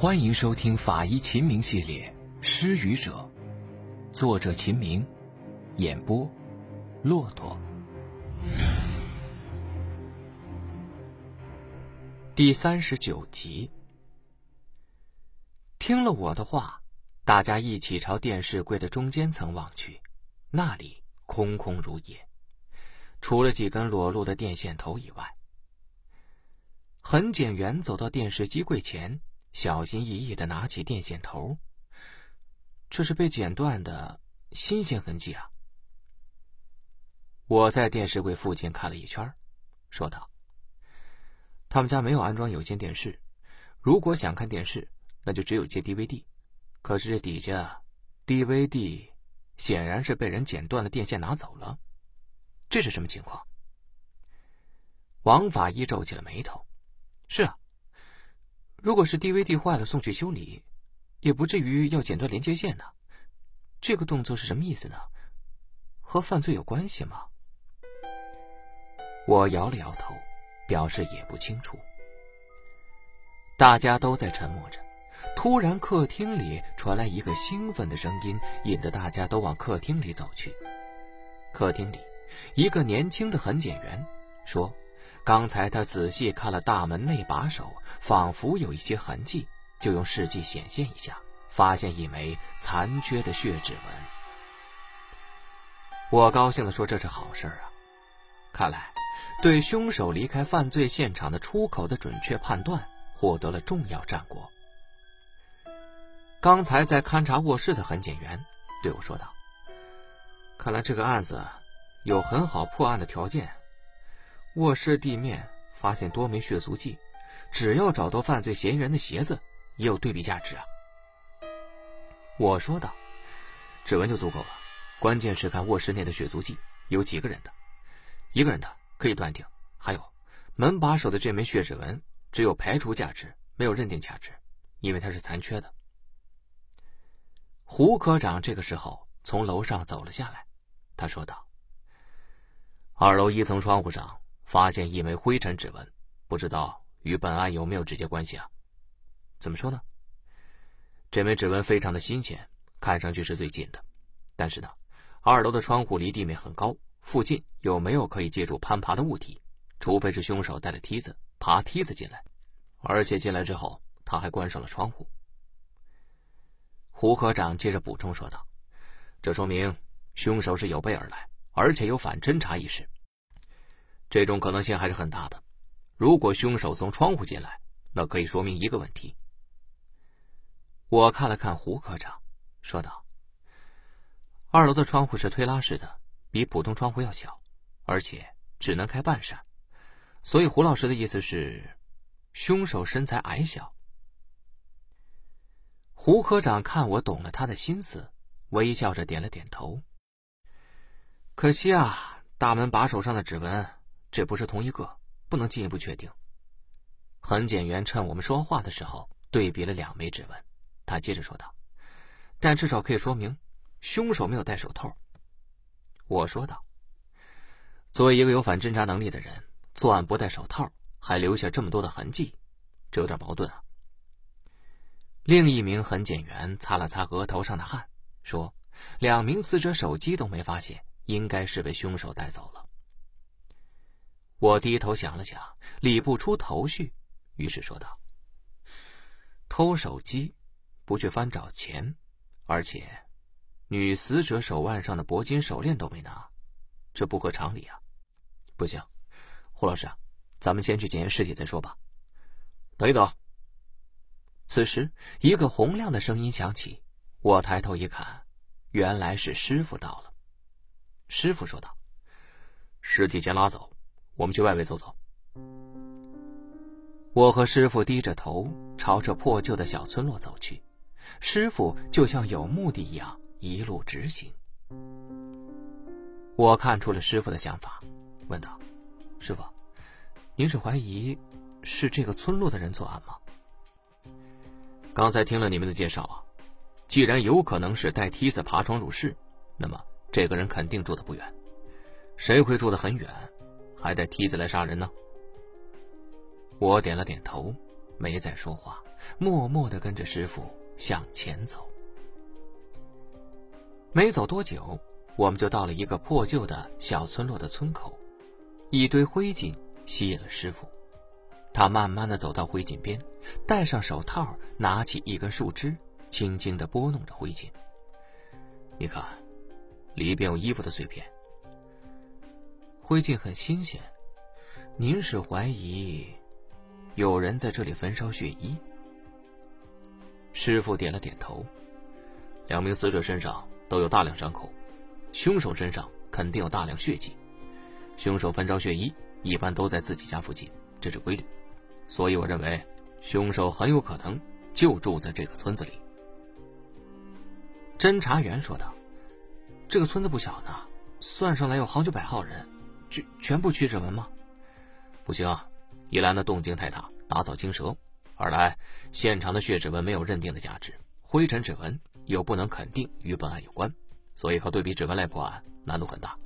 欢迎收听法医秦明系列《失语者》，作者秦明，演播骆驼。第三十九集。听了我的话，大家一起朝电视柜的中间层望去，那里空空如也，除了几根裸露的电线头以外。痕检员走到电视机柜前。小心翼翼的拿起电线头，这是被剪断的新鲜痕迹啊！我在电视柜附近看了一圈，说道：“他们家没有安装有线电视，如果想看电视，那就只有借 DVD。可是这底下 DVD 显然是被人剪断了电线拿走了，这是什么情况？”王法医皱起了眉头：“是啊。”如果是 DVD 坏了送去修理，也不至于要剪断连接线呢。这个动作是什么意思呢？和犯罪有关系吗？我摇了摇头，表示也不清楚。大家都在沉默着。突然，客厅里传来一个兴奋的声音，引得大家都往客厅里走去。客厅里，一个年轻的痕检员说。刚才他仔细看了大门内把手，仿佛有一些痕迹，就用试剂显现一下，发现一枚残缺的血指纹。我高兴地说：“这是好事啊！看来，对凶手离开犯罪现场的出口的准确判断获得了重要战果。”刚才在勘察卧室的痕检员对我说道：“看来这个案子有很好破案的条件。”卧室地面发现多枚血足迹，只要找到犯罪嫌疑人的鞋子，也有对比价值啊。我说道：“指纹就足够了，关键是看卧室内的血足迹有几个人的，一个人的可以断定。还有门把手的这枚血指纹，只有排除价值，没有认定价值，因为它是残缺的。”胡科长这个时候从楼上走了下来，他说道：“二楼一层窗户上。”发现一枚灰尘指纹，不知道与本案有没有直接关系啊？怎么说呢？这枚指纹非常的新鲜，看上去是最近的。但是呢，二楼的窗户离地面很高，附近有没有可以借助攀爬的物体？除非是凶手带了梯子爬梯子进来，而且进来之后他还关上了窗户。胡科长接着补充说道：“这说明凶手是有备而来，而且有反侦查意识。”这种可能性还是很大的。如果凶手从窗户进来，那可以说明一个问题。我看了看胡科长，说道：“二楼的窗户是推拉式的，比普通窗户要小，而且只能开半扇。所以胡老师的意思是，凶手身材矮小。”胡科长看我懂了他的心思，微笑着点了点头。可惜啊，大门把手上的指纹。这不是同一个，不能进一步确定。痕检员趁我们说话的时候对比了两枚指纹，他接着说道：“但至少可以说明，凶手没有戴手套。”我说道：“作为一个有反侦查能力的人，作案不戴手套，还留下这么多的痕迹，这有点矛盾啊。”另一名痕检员擦了擦额头上的汗，说：“两名死者手机都没发现，应该是被凶手带走了。”我低头想了想，理不出头绪，于是说道：“偷手机，不去翻找钱，而且女死者手腕上的铂金手链都没拿，这不合常理啊！不行，胡老师，咱们先去检验尸体再说吧。等一等。”此时，一个洪亮的声音响起，我抬头一看，原来是师傅到了。师傅说道：“尸体先拉走。”我们去外围走走。我和师傅低着头朝着破旧的小村落走去，师傅就像有目的一样一路直行。我看出了师傅的想法，问道：“师傅，您是怀疑是这个村落的人作案吗？”刚才听了你们的介绍啊，既然有可能是带梯子爬窗入室，那么这个人肯定住的不远。谁会住得很远？还带梯子来杀人呢？我点了点头，没再说话，默默的跟着师傅向前走。没走多久，我们就到了一个破旧的小村落的村口，一堆灰烬吸引了师傅。他慢慢的走到灰烬边，戴上手套，拿起一根树枝，轻轻的拨弄着灰烬。你看，里边有衣服的碎片。灰烬很新鲜，您是怀疑有人在这里焚烧血衣？师傅点了点头。两名死者身上都有大量伤口，凶手身上肯定有大量血迹。凶手焚烧血衣一般都在自己家附近，这是规律。所以我认为，凶手很有可能就住在这个村子里。侦查员说道：“这个村子不小呢，算上来有好几百号人，全全部取指纹吗？不行啊，一来那动静太大，打草惊蛇；二来现场的血指纹没有认定的价值，灰尘指纹又不能肯定与本案有关，所以靠对比指纹来破案难度很大。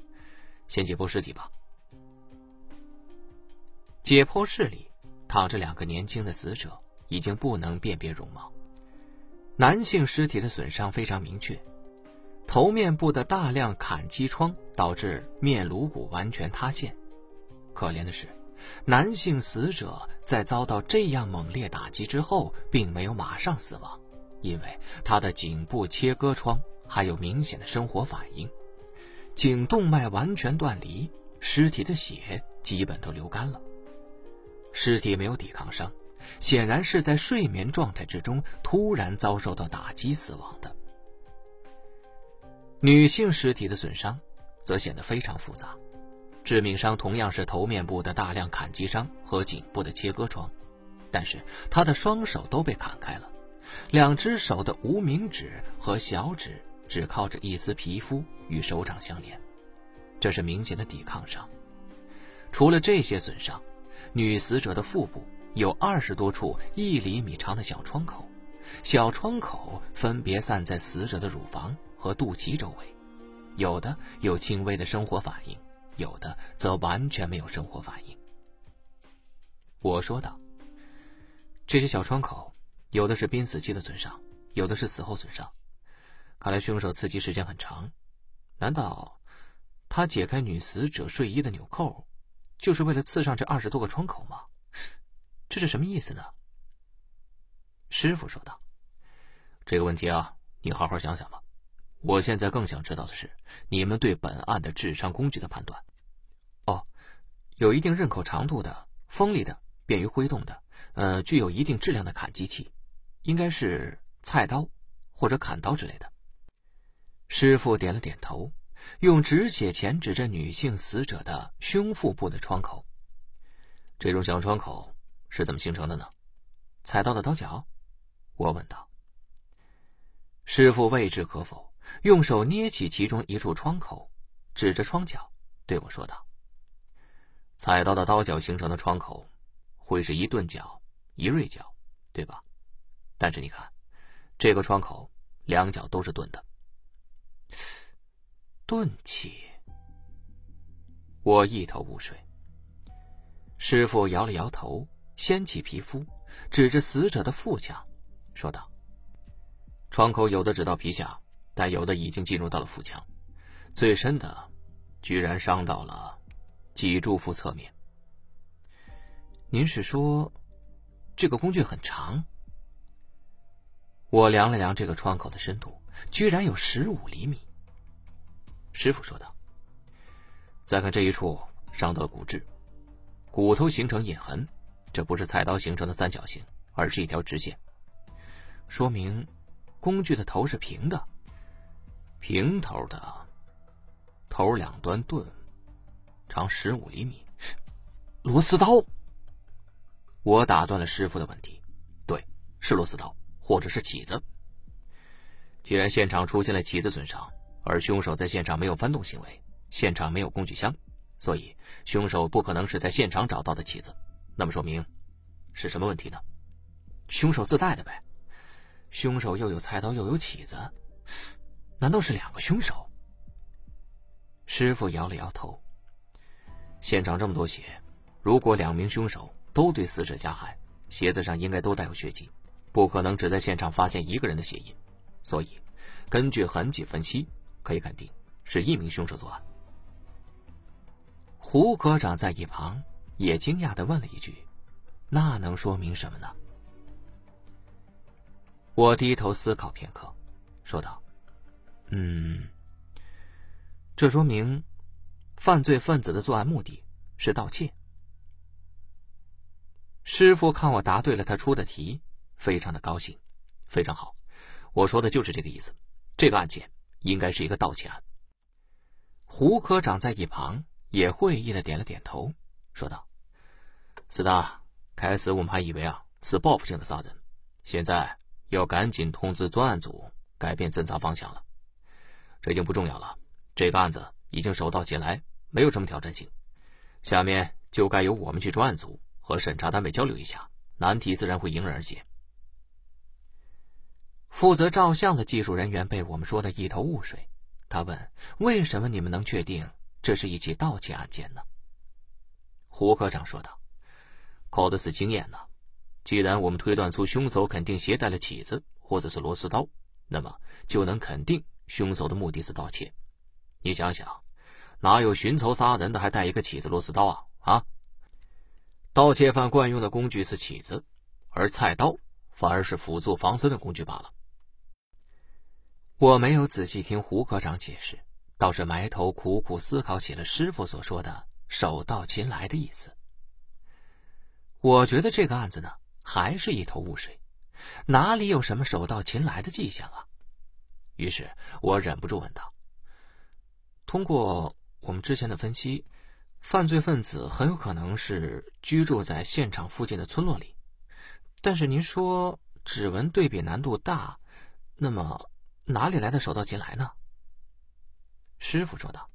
先解剖尸体吧。解剖室里。”躺着两个年轻的死者，已经不能辨别容貌。男性尸体的损伤非常明确，头面部的大量砍击创导致面颅骨完全塌陷。可怜的是，男性死者在遭到这样猛烈打击之后，并没有马上死亡，因为他的颈部切割创还有明显的生活反应，颈动脉完全断离，尸体的血基本都流干了。尸体没有抵抗伤，显然是在睡眠状态之中突然遭受到打击死亡的。女性尸体的损伤则显得非常复杂，致命伤同样是头面部的大量砍击伤和颈部的切割创，但是她的双手都被砍开了，两只手的无名指和小指只靠着一丝皮肤与手掌相连，这是明显的抵抗伤。除了这些损伤。女死者的腹部有二十多处一厘米长的小创口，小创口分别散在死者的乳房和肚脐周围，有的有轻微的生活反应，有的则完全没有生活反应。我说道：“这些小窗口，有的是濒死期的损伤，有的是死后损伤。看来凶手刺激时间很长。难道他解开女死者睡衣的纽扣？”就是为了刺上这二十多个窗口吗？这是什么意思呢？师傅说道：“这个问题啊，你好好想想吧。我现在更想知道的是，你们对本案的治伤工具的判断。哦，有一定刃口长度的、锋利的、便于挥动的，呃，具有一定质量的砍击器，应该是菜刀或者砍刀之类的。”师傅点了点头。用止血钳指着女性死者的胸腹部的创口，这种小创口是怎么形成的呢？菜刀的刀角？我问道。师傅未置可否，用手捏起其中一处创口，指着创角对我说道：“菜刀的刀角形成的创口，会是一钝角、一锐角，对吧？但是你看，这个创口两角都是钝的。”钝器。我一头雾水。师傅摇了摇头，掀起皮肤，指着死者的腹腔，说道：“创口有的只到皮下，但有的已经进入到了腹腔，最深的，居然伤到了脊柱腹侧面。”您是说，这个工具很长？我量了量这个创口的深度，居然有十五厘米。师傅说道：“再看这一处，伤到了骨质，骨头形成印痕，这不是菜刀形成的三角形，而是一条直线，说明工具的头是平的，平头的，头两端钝，长十五厘米，螺丝刀。”我打断了师傅的问题：“对，是螺丝刀，或者是起子。既然现场出现了起子损伤。”而凶手在现场没有翻动行为，现场没有工具箱，所以凶手不可能是在现场找到的起子。那么说明是什么问题呢？凶手自带的呗。凶手又有菜刀又有起子，难道是两个凶手？师傅摇了摇头。现场这么多血，如果两名凶手都对死者加害，鞋子上应该都带有血迹，不可能只在现场发现一个人的血印，所以根据痕迹分析，可以肯定是一名凶手作案。胡科长在一旁也惊讶的问了一句：“那能说明什么呢？”我低头思考片刻，说道：“嗯，这说明犯罪分子的作案目的是盗窃。”师傅看我答对了他出的题，非常的高兴，非常好，我说的就是这个意思。这个案件应该是一个盗窃案。胡科长在一旁也会意的点了点头，说道：“是的，开始我们还以为啊是报复性的杀人，现在要赶紧通知专案组改变侦查方向了。这已经不重要了，这个案子已经手到擒来，没有什么挑战性。下面就该由我们去专案组和审查单位交流一下，难题自然会迎刃而解。”负责照相的技术人员被我们说得一头雾水。他问：“为什么你们能确定这是一起盗窃案件呢？”胡科长说道：“靠的是经验呢。既然我们推断出凶手肯定携带了起子或者是螺丝刀，那么就能肯定凶手的目的是盗窃。你想想，哪有寻仇杀人的还带一个起子螺丝刀啊？啊！盗窃犯惯用的工具是起子，而菜刀反而是辅助防身的工具罢了。”我没有仔细听胡科长解释，倒是埋头苦苦思考起了师傅所说的“手到擒来”的意思。我觉得这个案子呢，还是一头雾水，哪里有什么手到擒来的迹象啊？于是我忍不住问道：“通过我们之前的分析，犯罪分子很有可能是居住在现场附近的村落里，但是您说指纹对比难度大，那么……”哪里来的手到擒来呢？师傅说道：“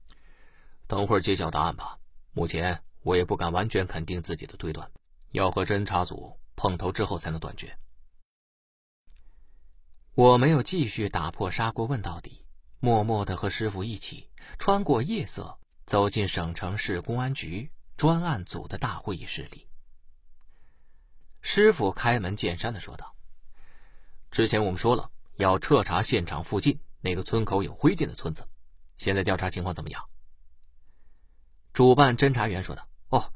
等会儿揭晓答案吧。目前我也不敢完全肯定自己的推断，要和侦查组碰头之后才能断绝。”我没有继续打破砂锅问到底，默默的和师傅一起穿过夜色，走进省城市公安局专案组的大会议室里。师傅开门见山的说道：“之前我们说了。”要彻查现场附近那个村口有灰烬的村子，现在调查情况怎么样？主办侦查员说道：“哦，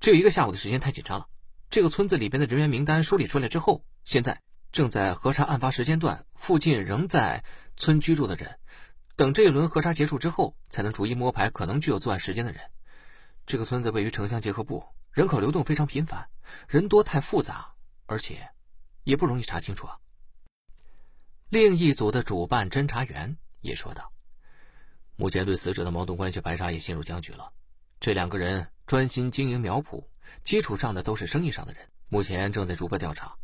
只有一个下午的时间，太紧张了。这个村子里边的人员名单梳理出来之后，现在正在核查案发时间段附近仍在村居住的人。等这一轮核查结束之后，才能逐一摸排可能具有作案时间的人。这个村子位于城乡结合部，人口流动非常频繁，人多太复杂，而且也不容易查清楚啊。”另一组的主办侦查员也说道：“目前对死者的矛盾关系排查也陷入僵局了。这两个人专心经营苗圃，基础上的都是生意上的人，目前正在逐步调查。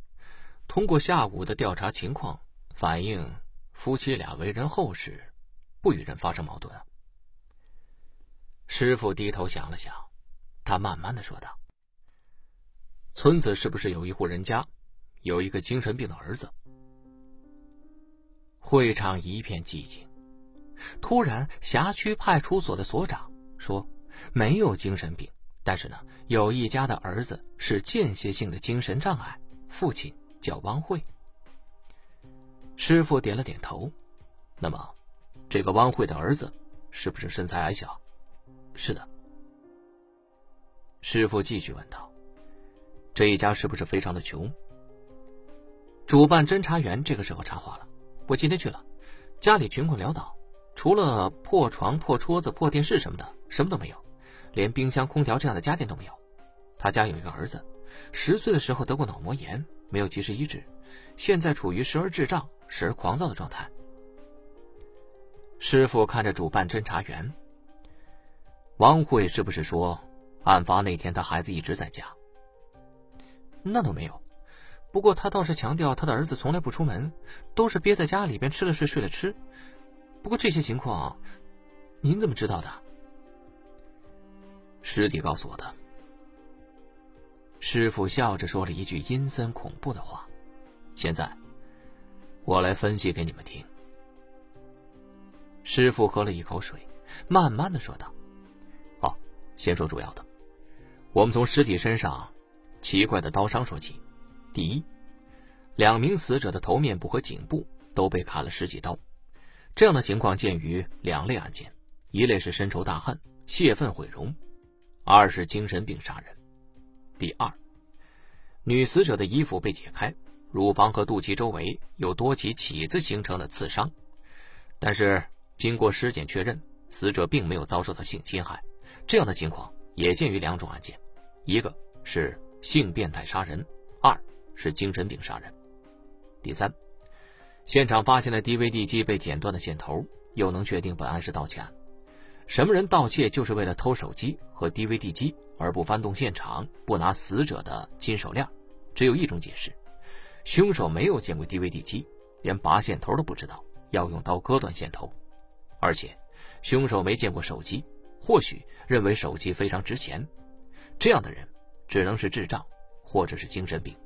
通过下午的调查情况，反映夫妻俩为人厚实，不与人发生矛盾。”师傅低头想了想，他慢慢的说道：“村子是不是有一户人家，有一个精神病的儿子？”会场一片寂静。突然，辖区派出所的所长说：“没有精神病，但是呢，有一家的儿子是间歇性的精神障碍，父亲叫汪慧。”师傅点了点头。那么，这个汪慧的儿子是不是身材矮小？是的。师傅继续问道：“这一家是不是非常的穷？”主办侦查员这个时候插话了。我今天去了，家里穷困潦倒，除了破床、破桌子、破电视什么的，什么都没有，连冰箱、空调这样的家电都没有。他家有一个儿子，十岁的时候得过脑膜炎，没有及时医治，现在处于时而智障、时而狂躁的状态。师傅看着主办侦查员，王慧是不是说，案发那天他孩子一直在家？那倒没有。不过他倒是强调，他的儿子从来不出门，都是憋在家里边吃了睡，睡了吃。不过这些情况，您怎么知道的？师弟告诉我的。师傅笑着说了一句阴森恐怖的话：“现在，我来分析给你们听。”师傅喝了一口水，慢慢的说道：“好，先说主要的，我们从尸体身上奇怪的刀伤说起。”第一，两名死者的头面部和颈部都被砍了十几刀。这样的情况见于两类案件：一类是深仇大恨、泄愤毁容；二是精神病杀人。第二，女死者的衣服被解开，乳房和肚脐周围有多起起子形成的刺伤，但是经过尸检确认，死者并没有遭受到性侵害。这样的情况也见于两种案件：一个是性变态杀人，二是精神病杀人。第三。现场发现了 DVD 机被剪断的线头，又能确定本案是盗窃案。什么人盗窃就是为了偷手机和 DVD 机，而不翻动现场，不拿死者的金手链？只有一种解释：凶手没有见过 DVD 机，连拔线头都不知道，要用刀割断线头。而且，凶手没见过手机，或许认为手机非常值钱。这样的人只能是智障，或者是精神病。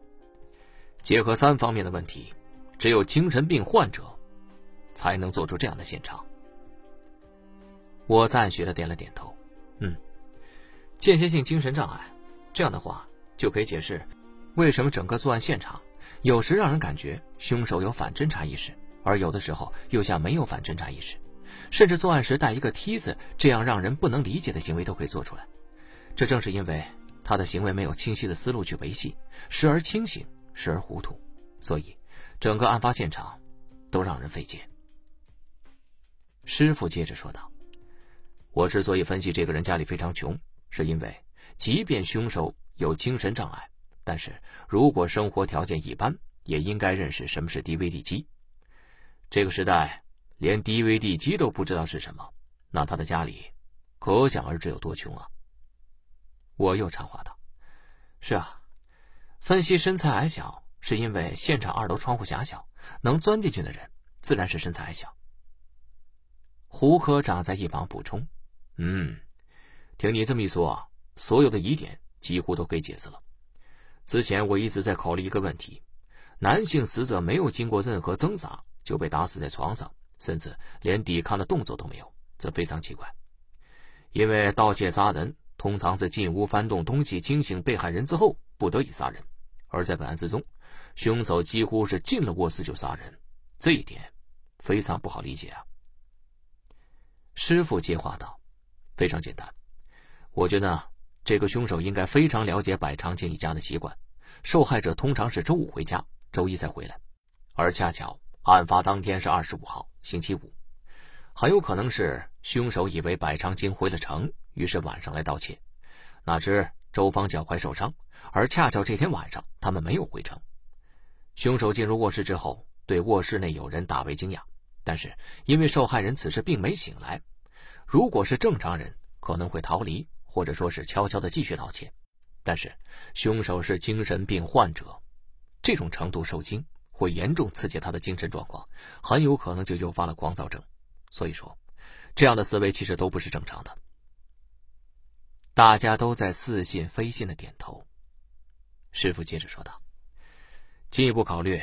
结合三方面的问题。只有精神病患者，才能做出这样的现场。我赞许的点了点头，嗯，间歇性精神障碍，这样的话就可以解释，为什么整个作案现场有时让人感觉凶手有反侦查意识，而有的时候又像没有反侦查意识，甚至作案时带一个梯子，这样让人不能理解的行为都可以做出来。这正是因为他的行为没有清晰的思路去维系，时而清醒，时而糊涂，所以。整个案发现场都让人费解。师傅接着说道：“我之所以分析这个人家里非常穷，是因为即便凶手有精神障碍，但是如果生活条件一般，也应该认识什么是 DVD 机。这个时代连 DVD 机都不知道是什么，那他的家里可想而知有多穷啊。”我又插话道：“是啊，分析身材矮小。”是因为现场二楼窗户狭小，能钻进去的人自然是身材矮小。胡科长在一旁补充：“嗯，听你这么一说，所有的疑点几乎都可以解释了。之前我一直在考虑一个问题：男性死者没有经过任何挣扎就被打死在床上，甚至连抵抗的动作都没有，这非常奇怪。因为盗窃杀人通常是进屋翻动东西惊醒被害人之后不得已杀人，而在本案之中。”凶手几乎是进了卧室就杀人，这一点非常不好理解啊。师傅接话道：“非常简单，我觉得这个凶手应该非常了解百长青一家的习惯。受害者通常是周五回家，周一再回来，而恰巧案发当天是二十五号，星期五，很有可能是凶手以为百长青回了城，于是晚上来盗窃。哪知周芳脚踝受伤，而恰巧这天晚上他们没有回城。”凶手进入卧室之后，对卧室内有人大为惊讶，但是因为受害人此时并没醒来，如果是正常人，可能会逃离，或者说是悄悄的继续盗窃。但是凶手是精神病患者，这种程度受惊会严重刺激他的精神状况，很有可能就诱发了狂躁症。所以说，这样的思维其实都不是正常的。大家都在似信非信的点头。师傅接着说道。进一步考虑，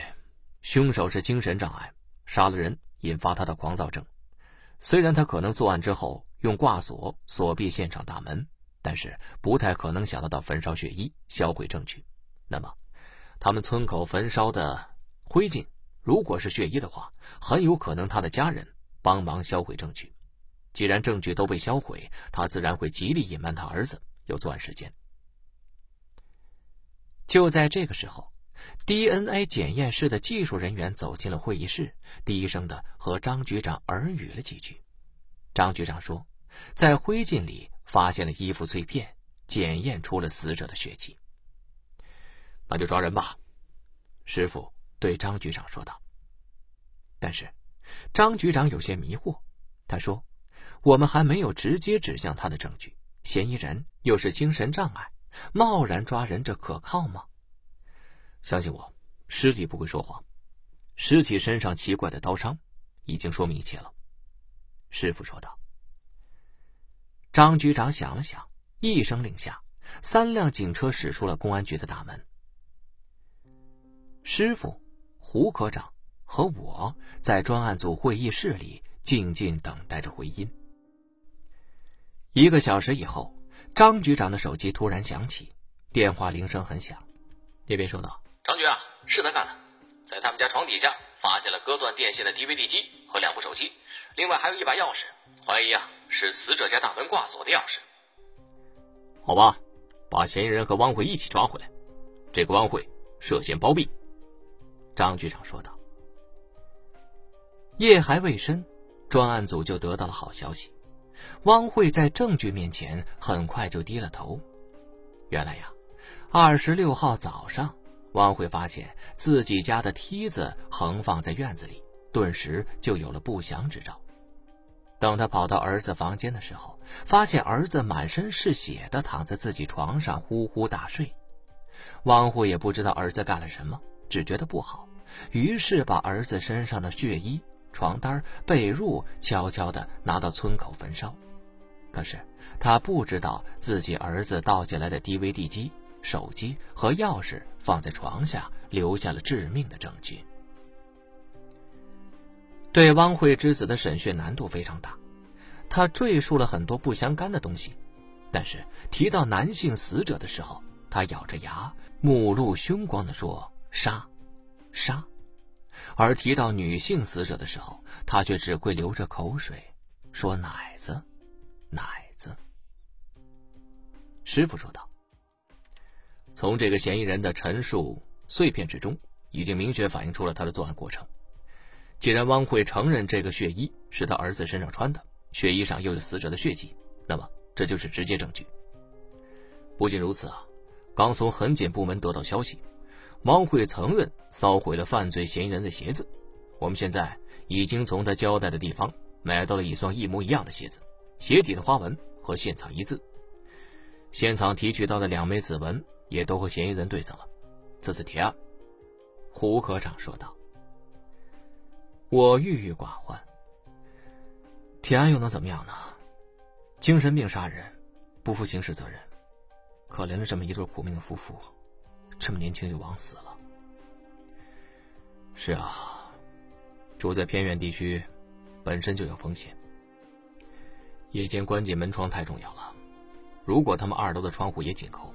凶手是精神障碍，杀了人引发他的狂躁症。虽然他可能作案之后用挂锁锁闭现场大门，但是不太可能想得到焚烧血衣销毁证据。那么，他们村口焚烧的灰烬，如果是血衣的话，很有可能他的家人帮忙销毁证据。既然证据都被销毁，他自然会极力隐瞒他儿子有作案时间。就在这个时候。DNA 检验室的技术人员走进了会议室，低声的和张局长耳语了几句。张局长说，在灰烬里发现了衣服碎片，检验出了死者的血迹。那就抓人吧，师傅对张局长说道。但是，张局长有些迷惑，他说：“我们还没有直接指向他的证据，嫌疑人又是精神障碍，贸然抓人，这可靠吗？”相信我，尸体不会说谎。尸体身上奇怪的刀伤，已经说明一切了。师傅说道。张局长想了想，一声令下，三辆警车驶出了公安局的大门。师傅、胡科长和我在专案组会议室里静静等待着回音。一个小时以后，张局长的手机突然响起，电话铃声很响，那边说道。张局啊，是他干的，在他们家床底下发现了割断电线的 DVD 机和两部手机，另外还有一把钥匙，怀疑啊是死者家大门挂锁的钥匙。好吧，把嫌疑人和汪慧一起抓回来。这个汪慧涉嫌包庇。张局长说道。夜还未深，专案组就得到了好消息：汪慧在证据面前很快就低了头。原来呀，二十六号早上，汪慧发现自己家的梯子横放在院子里，顿时就有了不祥之兆。等他跑到儿子房间的时候，发现儿子满身是血的躺在自己床上呼呼大睡。汪慧也不知道儿子干了什么，只觉得不好，于是把儿子身上的血衣、床单、被褥悄悄地拿到村口焚烧。可是他不知道自己儿子盗进来的 DVD 机、手机和钥匙放在床下，留下了致命的证据。对汪慧之子的审讯难度非常大，他赘述了很多不相干的东西，但是提到男性死者的时候，他咬着牙，目露凶光地说：“杀，杀。”而提到女性死者的时候，他却只会流着口水，说：“奶子。”奶子，师傅说道：“从这个嫌疑人的陈述碎片之中，已经明确反映出了他的作案过程。既然汪慧承认这个血衣是他儿子身上穿的，血衣上又有死者的血迹，那么这就是直接证据。不仅如此啊，刚从痕检部门得到消息，汪慧承认烧毁了犯罪嫌疑人的鞋子。我们现在已经从他交代的地方买到了一双一模一样的鞋子。”鞋底的花纹和现场一致，现场提取到的两枚指纹也都和嫌疑人对上了。这是铁案。胡科长说道：“我郁郁寡欢。铁案又能怎么样呢？精神病杀人，不负刑事责任，可怜了这么一对苦命的夫妇，这么年轻就枉死了。是啊，住在偏远地区，本身就有风险。”夜间关紧门窗太重要了，如果他们二楼的窗户也紧扣，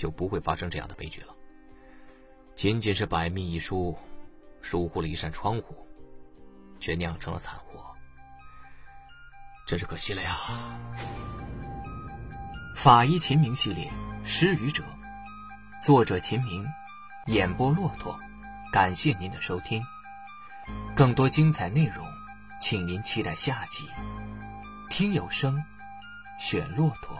就不会发生这样的悲剧了。仅仅是百密一疏，疏忽了一扇窗户，却酿成了惨祸，真是可惜了呀！法医秦明系列《失语者》，作者秦明，演播骆驼，感谢您的收听，更多精彩内容，请您期待下集。听有声，选骆驼。